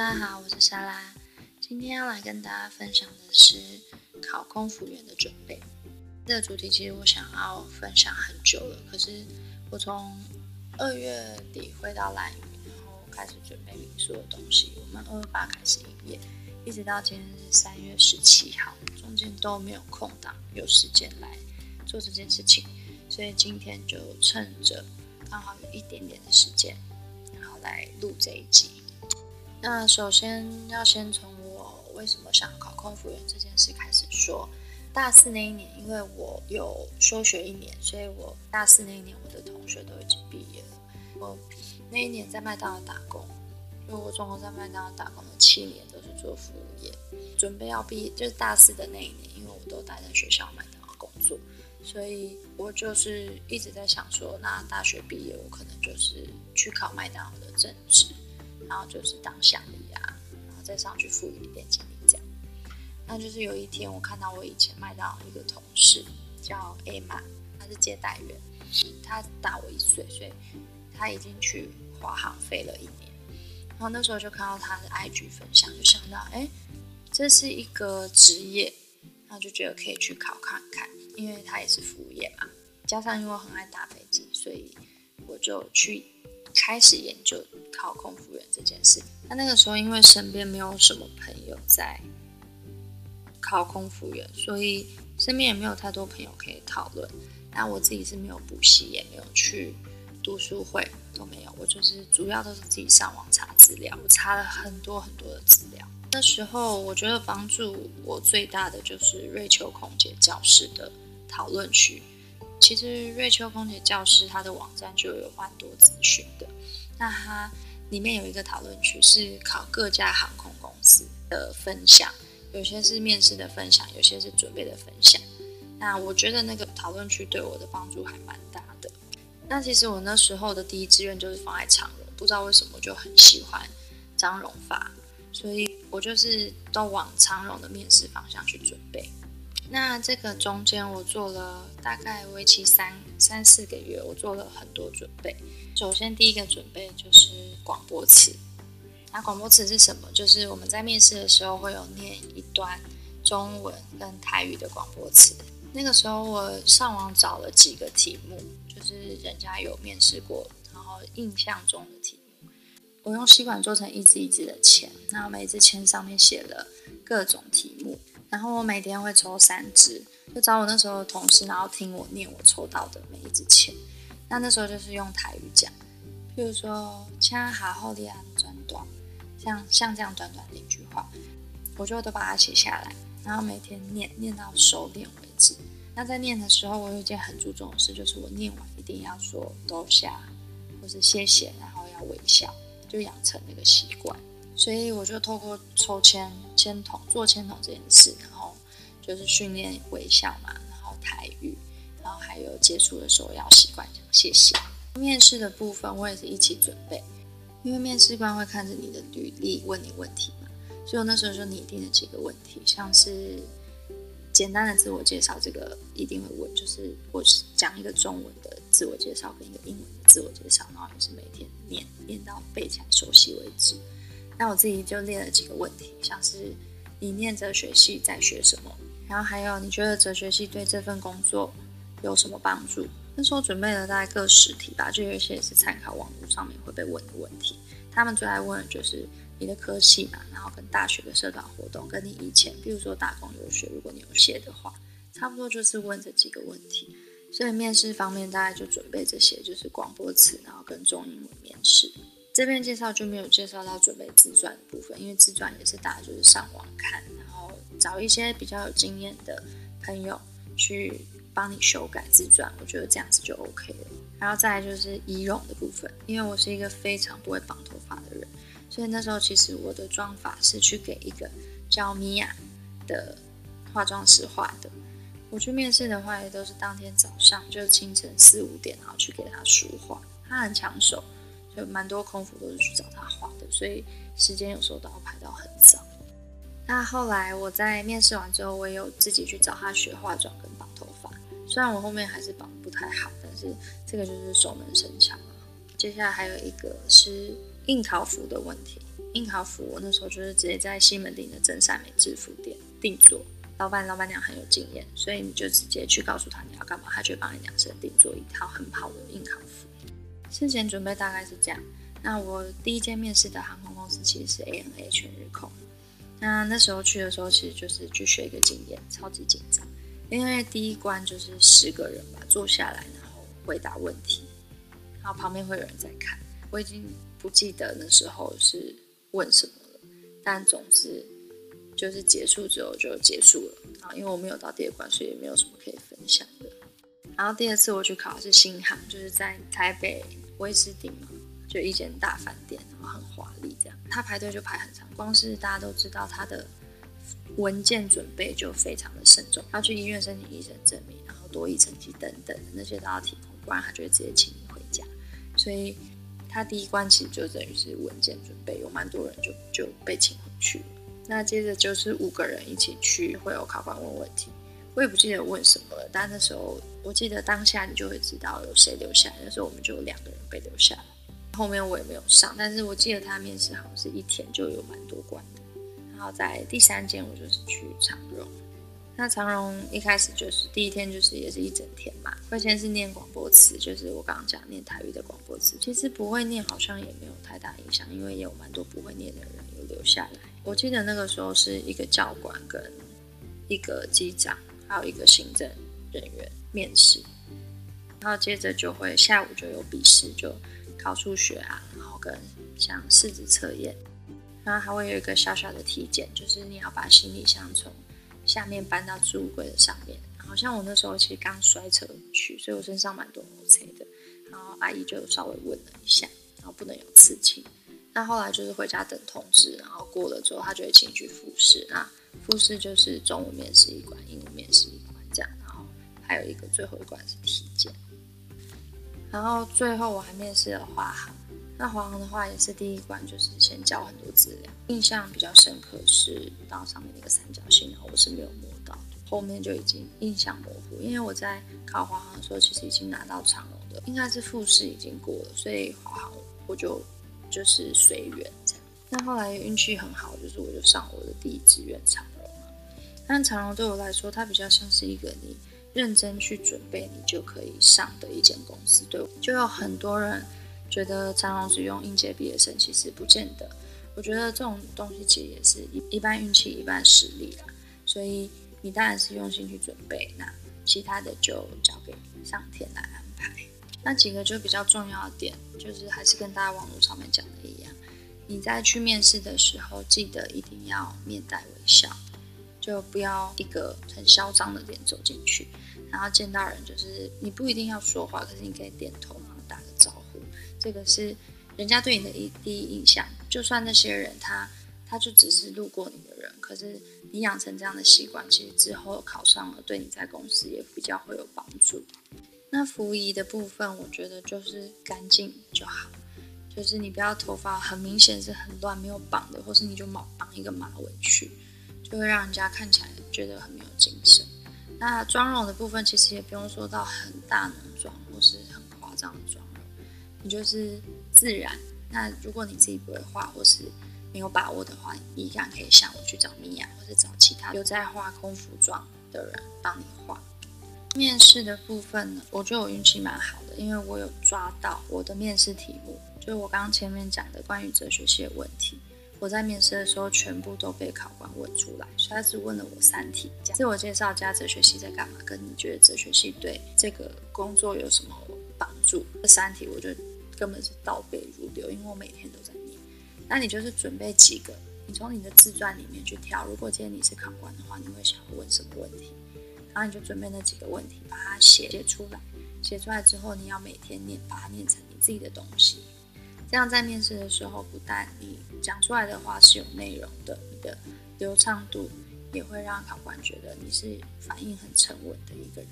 大家好，我是莎拉。今天要来跟大家分享的是考空服员的准备。这个主题其实我想要分享很久了，可是我从二月底回到兰屿，然后开始准备民宿的东西。我们二月八开始营业，一直到今天是三月十七号，中间都没有空档，有时间来做这件事情。所以今天就趁着刚好有一点点的时间，然后来录这一集。那首先要先从我为什么想考空服员这件事开始说。大四那一年，因为我有休学一年，所以我大四那一年，我的同学都已经毕业了。我那一年在麦当劳打工，因为我总共在麦当劳打工了七年，都是做服务业。准备要毕业，就是大四的那一年，因为我都待在学校麦当劳工作，所以我就是一直在想说，那大学毕业，我可能就是去考麦当劳的正职。然后就是当襄理啊，然后再上去副理、店经理这样。那就是有一天，我看到我以前麦当劳一个同事叫 A 玛，他是接待员，他大我一岁，所以他已经去华航飞了一年。然后那时候就看到他的 IG 分享，就想到，哎，这是一个职业，然后就觉得可以去考看看，因为他也是服务业嘛。加上因为我很爱搭飞机，所以我就去开始研究。考空服员这件事，那那个时候因为身边没有什么朋友在考空服员，所以身边也没有太多朋友可以讨论。那我自己是没有补习，也没有去读书会，都没有。我就是主要都是自己上网查资料，我查了很多很多的资料。那时候我觉得帮助我最大的就是瑞秋空姐教室的讨论区。其实瑞秋空姐教室它的网站就有蛮多资讯的，那它。里面有一个讨论区，是考各家航空公司的分享，有些是面试的分享，有些是准备的分享。那我觉得那个讨论区对我的帮助还蛮大的。那其实我那时候的第一志愿就是放在长荣，不知道为什么就很喜欢张荣发，所以我就是都往长荣的面试方向去准备。那这个中间我做了大概为期三三四个月，我做了很多准备。首先第一个准备就是广播词。那广播词是什么？就是我们在面试的时候会有念一段中文跟台语的广播词。那个时候我上网找了几个题目，就是人家有面试过，然后印象中的题目。我用吸管做成一支一支的签，那每支签上面写了各种题目。然后我每天会抽三支，就找我那时候的同事，然后听我念我抽到的每一支签。那那时候就是用台语讲，譬如说“请好后利安转短”，像像这样短短的一句话，我就都把它写下来，然后每天念念到熟练为止。那在念的时候，我有一件很注重的事，就是我念完一定要说“多谢”或是“谢谢”，然后要微笑，就养成那个习惯。所以我就透过抽签、签筒做签筒这件事，然后就是训练微笑嘛，然后台语，然后还有结束的时候要习惯讲谢谢。面试的部分我也是一起准备，因为面试官会看着你的履历问你问题嘛，所以我那时候就拟定了几个问题，像是简单的自我介绍，这个一定会问，就是我讲一个中文的自我介绍跟一个英文的自我介绍，然后也是每天念念到背起来熟悉为止。那我自己就列了几个问题，像是你念哲学系在学什么，然后还有你觉得哲学系对这份工作有什么帮助？那时候准备了大概各十题吧，就有一些也是参考网络上面会被问的问题。他们最爱问的就是你的科系嘛，然后跟大学的社团活动，跟你以前，比如说打工游学，如果你有写的话，差不多就是问这几个问题。所以面试方面大概就准备这些，就是广播词，然后跟中英文面试。这边介绍就没有介绍到准备自传的部分，因为自传也是大家就是上网看，然后找一些比较有经验的朋友去帮你修改自传，我觉得这样子就 OK 了。然后再来就是仪容的部分，因为我是一个非常不会绑头发的人，所以那时候其实我的妆发是去给一个叫米娅的化妆师画的。我去面试的话，也都是当天早上就是清晨四五点，然后去给他梳化，他很抢手。就蛮多空服都是去找他画的，所以时间有时候都要排到很早。那后来我在面试完之后，我也有自己去找他学化妆跟绑头发。虽然我后面还是绑不太好，但是这个就是熟能生巧。接下来还有一个是应考服的问题。应考服我那时候就是直接在西门町的真善美制服店定做，老板老板娘很有经验，所以你就直接去告诉他你要干嘛，他就帮你量身定做一套很好的应考服。事前准备大概是这样。那我第一间面试的航空公司其实是 ANA 全日空。那那时候去的时候，其实就是去学一个经验，超级紧张，因为第一关就是十个人吧，坐下来然后回答问题，然后旁边会有人在看。我已经不记得那时候是问什么了，但总之就是结束之后就结束了啊，因为我没有到第二关，所以也没有什么可以分享的。然后第二次我去考的是新航，就是在台北威斯汀嘛。就一间大饭店，然后很华丽，这样他排队就排很长。光是大家都知道他的文件准备就非常的慎重，要去医院申请医生证明，然后多益成绩等等那些都要提供，不然他就会直接请你回家。所以他第一关其实就等于是文件准备，有蛮多人就就被请回去了。那接着就是五个人一起去，会有考官问问题，我也不记得问什么了，但那时候我记得当下你就会知道有谁留下来。那时候我们就有两个人被留下来。后面我也没有上，但是我记得他面试好像是一天就有蛮多关的。然后在第三间，我就是去长荣。那长荣一开始就是第一天，就是也是一整天嘛。会先是念广播词，就是我刚刚讲念台语的广播词。其实不会念好像也没有太大影响，因为也有蛮多不会念的人有留下来。我记得那个时候是一个教官跟一个机长，还有一个行政人员面试。然后接着就会下午就有笔试，就。考数学啊，然后跟像试纸测验，然后还会有一个小小的体检，就是你要把行李箱从下面搬到置物柜的上面。然后像我那时候其实刚摔车去，所以我身上蛮多摩擦的。然后阿姨就稍微问了一下，然后不能有刺青。那后来就是回家等通知，然后过了之后，他就会请你去复试。那复试就是中午面试一关，英文面试一关这样，然后还有一个最后一关是体检。然后最后我还面试了华航，那华航的话也是第一关，就是先交很多资料。印象比较深刻是到上面那个三角形，然后我是没有摸到，后面就已经印象模糊。因为我在考华航的时候，其实已经拿到长荣的，应该是复试已经过了，所以华航我就就是随缘这样。那后来运气很好，就是我就上我的第一志愿长荣嘛。但长荣对我来说，它比较像是一个你。认真去准备，你就可以上的一间公司。对，就有很多人觉得长荣只用应届毕业生，其实不见得。我觉得这种东西其实也是一一半运气，一半实力啦。所以你当然是用心去准备，那其他的就交给上天来安排。那几个就比较重要的点，就是还是跟大家网络上面讲的一样，你在去面试的时候，记得一定要面带微笑。就不要一个很嚣张的脸走进去，然后见到人就是你不一定要说话，可是你可以点头，然后打个招呼，这个是人家对你的一第一印象。就算那些人他他就只是路过你的人，可是你养成这样的习惯，其实之后考上了，对你在公司也比较会有帮助。那服仪的部分，我觉得就是干净就好，就是你不要头发很明显是很乱没有绑的，或是你就毛绑一个马尾去。就会让人家看起来觉得很没有精神。那妆容的部分其实也不用说到很大浓妆或是很夸张的妆容，你就是自然。那如果你自己不会画或是没有把握的话，你依然可以向我去找米娅，或者找其他有在画空服妆的人帮你画。面试的部分呢，我觉得我运气蛮好的，因为我有抓到我的面试题目，就是我刚刚前面讲的关于哲学系的问题。我在面试的时候，全部都被考官问出来，所以他只问了我三题：自我介绍加哲学系在干嘛，跟你觉得哲学系对这个工作有什么帮助？这三题我就根本是倒背如流，因为我每天都在念。那你就是准备几个，你从你的自传里面去挑。如果今天你是考官的话，你会想要问什么问题？然后你就准备那几个问题，把它写写出来。写出来之后，你要每天念，把它念成你自己的东西。这样在面试的时候，不但你讲出来的话是有内容的，你的流畅度也会让考官觉得你是反应很沉稳的一个人。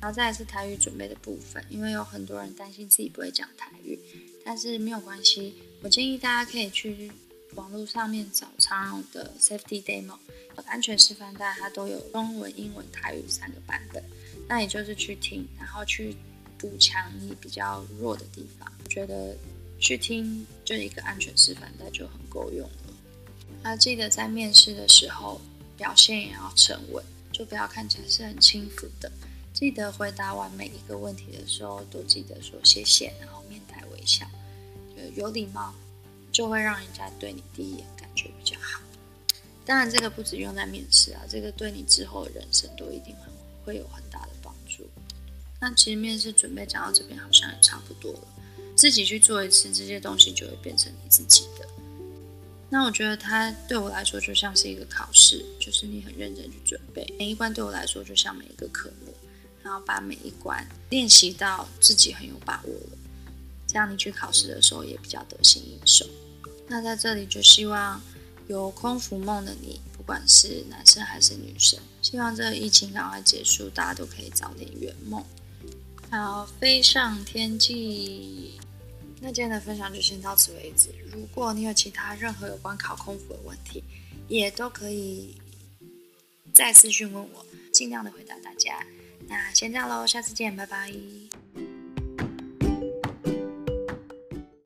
然后再来是台语准备的部分，因为有很多人担心自己不会讲台语，但是没有关系，我建议大家可以去网络上面找常用的 Safety Demo 安全示范带，它都有中文、英文、台语三个版本，那也就是去听，然后去补强你比较弱的地方，觉得。去听就一个安全示范带就很够用了。还记得在面试的时候表现也要沉稳，就不要看起来是很轻浮的。记得回答完每一个问题的时候，都记得说谢谢，然后面带微笑，就有礼貌，就会让人家对你第一眼感觉比较好。当然，这个不只用在面试啊，这个对你之后的人生都一定很会有很大的帮助。那其实面试准备讲到这边，好像也差不多了。自己去做一次，这些东西就会变成你自己的。那我觉得它对我来说就像是一个考试，就是你很认真去准备。每一关对我来说就像每一个科目，然后把每一关练习到自己很有把握了，这样你去考试的时候也比较得心应手。那在这里就希望有空服梦的你，不管是男生还是女生，希望这个疫情赶快结束，大家都可以早点圆梦，好，飞上天际。那今天的分享就先到此为止。如果你有其他任何有关考空服的问题，也都可以再私讯问我，尽量的回答大家。那先这样喽，下次见，拜拜。